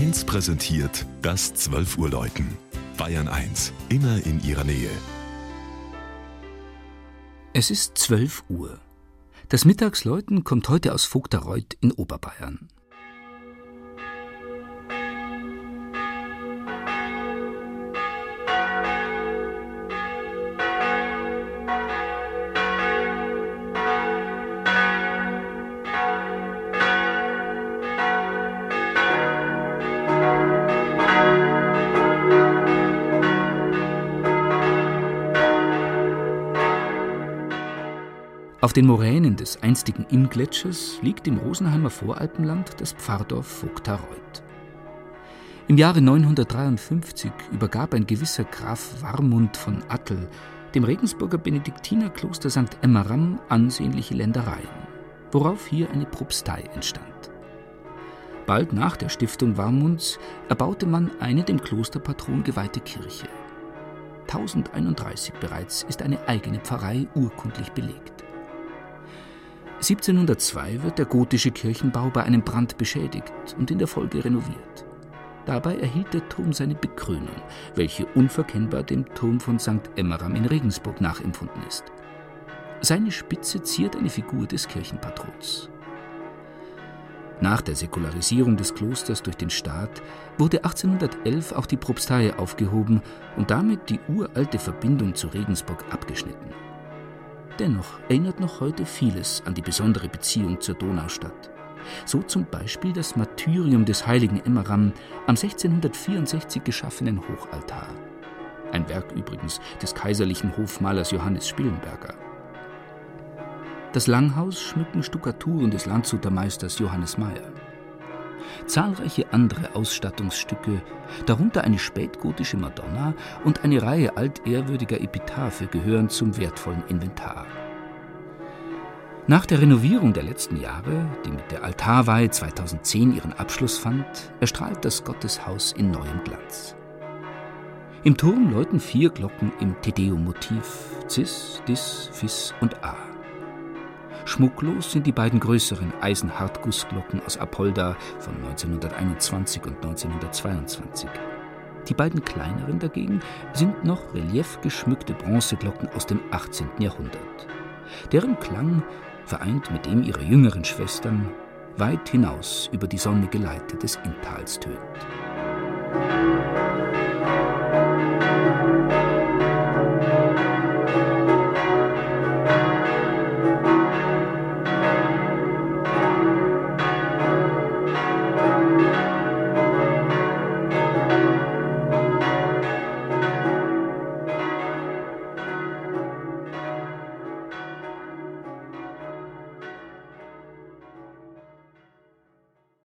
1 präsentiert das 12 Uhr Läuten. Bayern 1, immer in ihrer Nähe. Es ist 12 Uhr. Das Mittagsläuten kommt heute aus Vogtereuth in Oberbayern. Auf den Moränen des einstigen Inngletschers liegt im Rosenheimer Voralpenland das Pfarrdorf Vogtareuth. Im Jahre 953 übergab ein gewisser Graf Warmund von Attel dem Regensburger Benediktinerkloster St. Emmeram ansehnliche Ländereien, worauf hier eine Propstei entstand. Bald nach der Stiftung Warmunds erbaute man eine dem Klosterpatron geweihte Kirche. 1031 bereits ist eine eigene Pfarrei urkundlich belegt. 1702 wird der gotische Kirchenbau bei einem Brand beschädigt und in der Folge renoviert. Dabei erhielt der Turm seine Bekrönung, welche unverkennbar dem Turm von St. Emmeram in Regensburg nachempfunden ist. Seine Spitze ziert eine Figur des Kirchenpatrons. Nach der Säkularisierung des Klosters durch den Staat wurde 1811 auch die Propstei aufgehoben und damit die uralte Verbindung zu Regensburg abgeschnitten. Dennoch erinnert noch heute vieles an die besondere Beziehung zur Donaustadt. So zum Beispiel das Martyrium des heiligen Emmeram am 1664 geschaffenen Hochaltar. Ein Werk übrigens des kaiserlichen Hofmalers Johannes Spillenberger. Das Langhaus schmücken Stuckaturen des Landshuter Meisters Johannes Meyer. Zahlreiche andere Ausstattungsstücke, darunter eine spätgotische Madonna und eine Reihe altehrwürdiger Epitaphe, gehören zum wertvollen Inventar. Nach der Renovierung der letzten Jahre, die mit der Altarweihe 2010 ihren Abschluss fand, erstrahlt das Gotteshaus in neuem Glanz. Im Turm läuten vier Glocken im Tedeum-Motiv Cis, Dis, Fis und A. Schmucklos sind die beiden größeren Eisenhartgussglocken aus Apolda von 1921 und 1922. Die beiden kleineren dagegen sind noch reliefgeschmückte Bronzeglocken aus dem 18. Jahrhundert. Deren Klang, vereint mit dem ihrer jüngeren Schwestern, weit hinaus über die sonnige Leite des Inntals tönt.